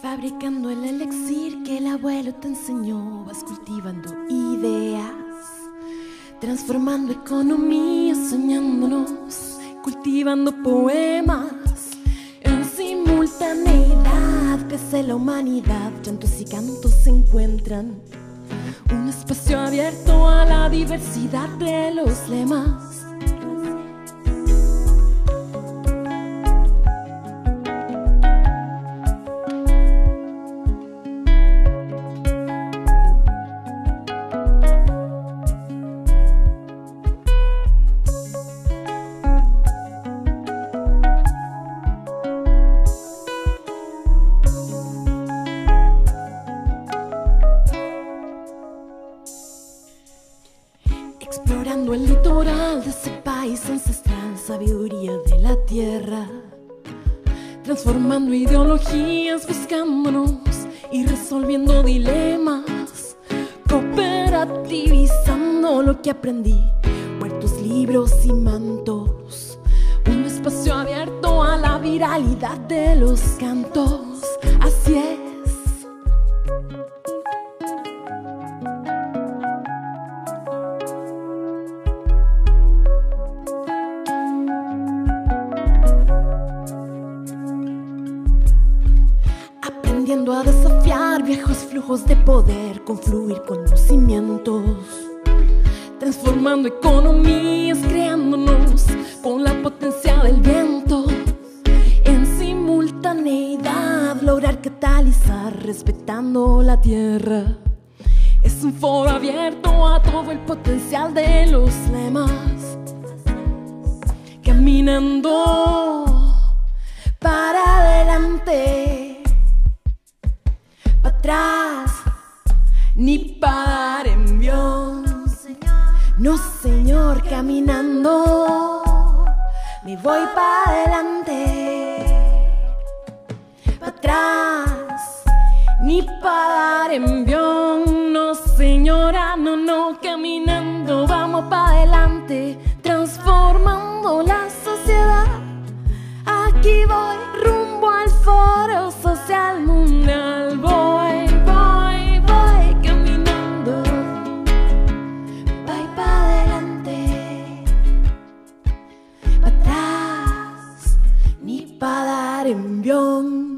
Fabricando el elixir que el abuelo te enseñó, vas cultivando ideas, transformando economía, soñándonos, cultivando poemas. En simultaneidad crece la humanidad, llantos y cantos se encuentran. Un espacio abierto a la diversidad de los lemas. Explorando el litoral de ese país ancestral, sabiduría de la tierra. Transformando ideologías, buscándonos y resolviendo dilemas. Cooperativizando lo que aprendí, muertos libros y mantos. Un espacio abierto a la viralidad de los cantos. Así es. Aprendiendo a desafiar viejos flujos de poder, confluir conocimientos, transformando economías, creándonos con la potencia del viento. En simultaneidad, lograr catalizar, respetando la tierra. Es un foro abierto a todo el potencial de los lemas. Caminando para adelante ni para dar envión. No, señor, caminando, me voy para adelante, para atrás, ni para dar envión. No, señora, no, no, caminando, vamos para adelante, transformando las Carimbjong.